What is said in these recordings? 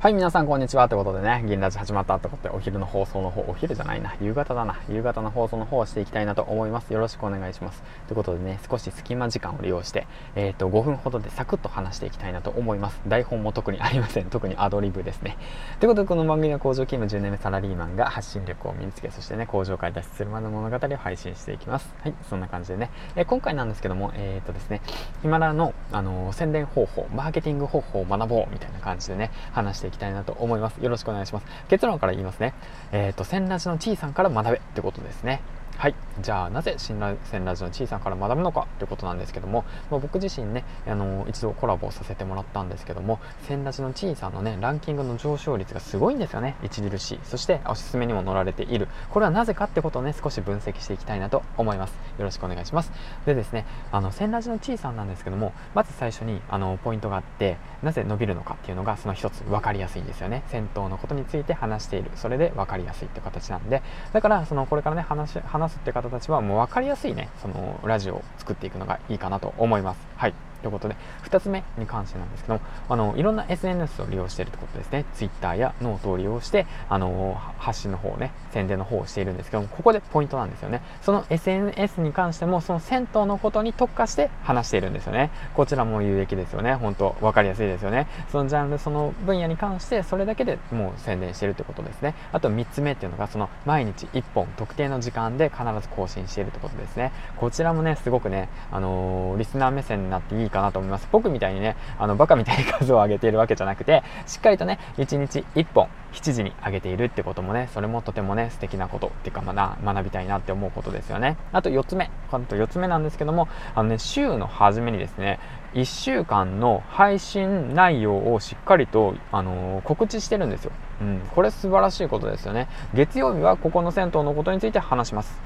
はい、皆さんこんにちは。ということでね、銀ラジ始まったってことで、お昼の放送の方、お昼じゃないな、夕方だな、夕方の放送の方をしていきたいなと思います。よろしくお願いします。ということでね、少し隙間時間を利用して、えっ、ー、と、5分ほどでサクッと話していきたいなと思います。台本も特にありません。特にアドリブですね。ということで、この番組は工場勤務10年目サラリーマンが発信力を身につけ、そしてね、工場から脱出するまでの物語を配信していきます。はい、そんな感じでね、えー、今回なんですけども、えっ、ー、とですね、ヒマラの、あの宣伝方法、マーケティング方法を学ぼうみたいな感じでね、話していきたいなと思います。よろしくお願いします。結論から言いますね。えっ、ー、と千ラジのちいさんから学べってことですね。はい。じゃあなぜ新鮮ラジオの小さんから学ぶのかということなんですけども、まあ、僕自身ねあの一度コラボさせてもらったんですけども千ラジの小さんのねランキングの上昇率がすごいんですよね。著しい。そしておすすめにも載られている。これはなぜかってことをね少し分析していきたいなと思います。よろしくお願いします。でですねあの銭ラジの小さんなんですけどもまず最初にあのポイントがあってなぜ伸びるのかっていうのがその一つ分かりやすいんですよね。銭湯のことについて話している。それで分かりやすいって形なんで。だからそのこれからね話話すって方たちはもう分かりやすいねそのラジオを作っていくのがいいかなと思います。はい。ということで、2つ目に関してなんですけども、あの、いろんな SNS を利用しているということですね。Twitter やノートを利用して、あの、発信の方ね、宣伝の方をしているんですけども、ここでポイントなんですよね。その SNS に関しても、その銭湯のことに特化して話しているんですよね。こちらも有益ですよね。本当分かりやすいですよね。そのジャンル、その分野に関して、それだけでもう宣伝しているということですね。あと3つ目っていうのが、その毎日1本特定の時間で必ず更新しているということですね。こちらもね、すごくね、あのー、リスナー目線になっていいかなと思います。僕みたいにね、あの、バカみたいに数を上げているわけじゃなくて、しっかりとね、1日1本、7時に上げているってこともね、それもとてもね、素敵なことっていうか、まあ、学びたいなって思うことですよね。あと4つ目。あと4つ目なんですけども、あのね、週の初めにですね、1週間の配信内容をしっかりと、あのー、告知してるんですよ。うん、これ素晴らしいことですよね。月曜日はここの銭湯のことについて話します。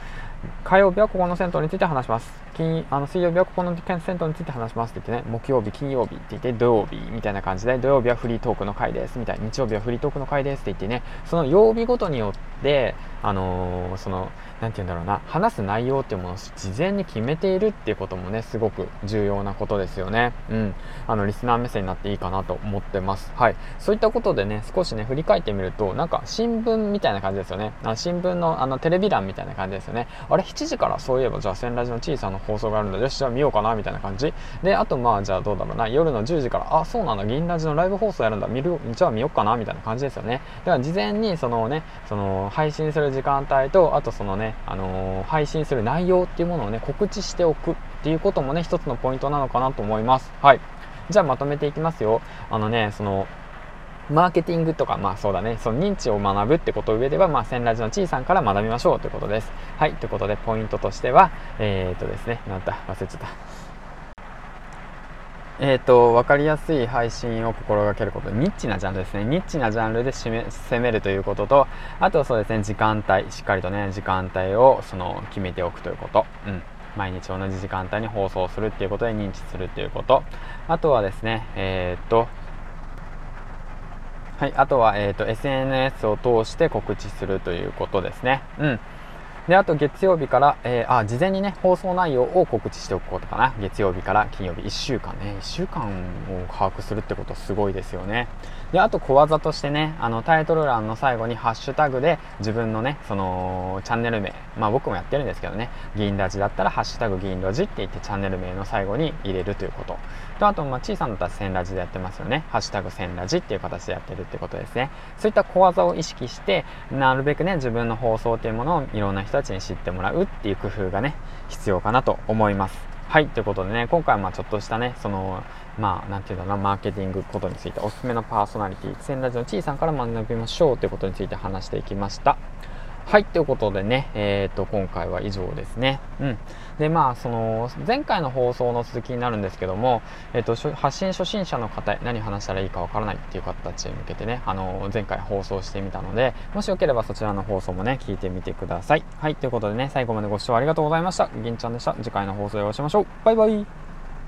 火曜日はここの銭湯について話します。金あの水曜日はここの銭湯について話しますって言ってね、木曜日、金曜日って言って、土曜日みたいな感じで、土曜日はフリートークの回ですみたいな、日曜日はフリートークの回ですって言ってね、その曜日ごとによって、あのー、その、なんて言うんだろうな、話す内容っていうものを事前に決めているっていうこともね、すごく重要なことですよね。うん。あの、リスナー目線になっていいかなと思ってます。はい。そういったことでね、少しね、振り返ってみると、なんか新聞みたいな感じですよね。あ新聞のあのテレビ欄みたいな感じですよね。あれ、7時からそういえば、じゃあ、千ラジの小さな放送があるんだ。よし、じゃあ見ようかな、みたいな感じ。で、あと、まあ、じゃあどうだろうな。夜の10時から、あ、そうなんだ、銀ラジのライブ放送やるんだ。見る、じゃあ見ようかな、みたいな感じですよね。だから、事前に、そのね、その、配信する時間帯と、あとそのね、あのー、配信する内容っていうものをね、告知しておくっていうこともね、一つのポイントなのかなと思います。はい。じゃあまとめていきますよ。あのね、その、マーケティングとか、まあそうだね、その認知を学ぶってこと上では、まあ、千ラジのちいさんから学びましょうということです。はい、ということで、ポイントとしては、えー、っとですね、なんだ、忘れちゃった。えーと、分かりやすい配信を心がけること。ニッチなジャンルですね。ニッチなジャンルで攻めるということとあとはそうですね時間帯しっかりとね時間帯をその決めておくということ、うん、毎日同じ時間帯に放送するっていうことで認知するっていうこと。あとはですねえっ、とはい、あとは、えーと、SNS を通して告知するということですね。うん。で、あと月曜日から、えー、あ、事前にね、放送内容を告知しておくことかな。月曜日から金曜日、1週間ね、1週間を把握するってことすごいですよね。で、あと小技としてね、あの、タイトル欄の最後にハッシュタグで自分のね、その、チャンネル名、まあ僕もやってるんですけどね、銀ラジだったら、ハッシュタグ銀ラジって言ってチャンネル名の最後に入れるということ。と、あと、まあ小さなだったら千ラジでやってますよね。ハッシュタグ千ラジっていう形でやってるってことですね。そういった小技を意識して、なるべくね、自分の放送っていうものをいろんな人たちに知ってもらうっていう工夫がね必要かなと思います。はいということでね今回はまあちょっとしたねそのまあなんていうんだろうなマーケティングことについておすすめのパーソナリティ千ラジのちいさんから学びましょうということについて話していきました。はい、ということでね、えっ、ー、と、今回は以上ですね。うん。で、まあ、その、前回の放送の続きになるんですけども、えっ、ー、と、発信初心者の方、何話したらいいかわからないっていう方たちに向けてね、あの、前回放送してみたので、もしよければそちらの放送もね、聞いてみてください。はい、ということでね、最後までご視聴ありがとうございました。銀ちゃんでした。次回の放送でお会いしましょう。バイバイ。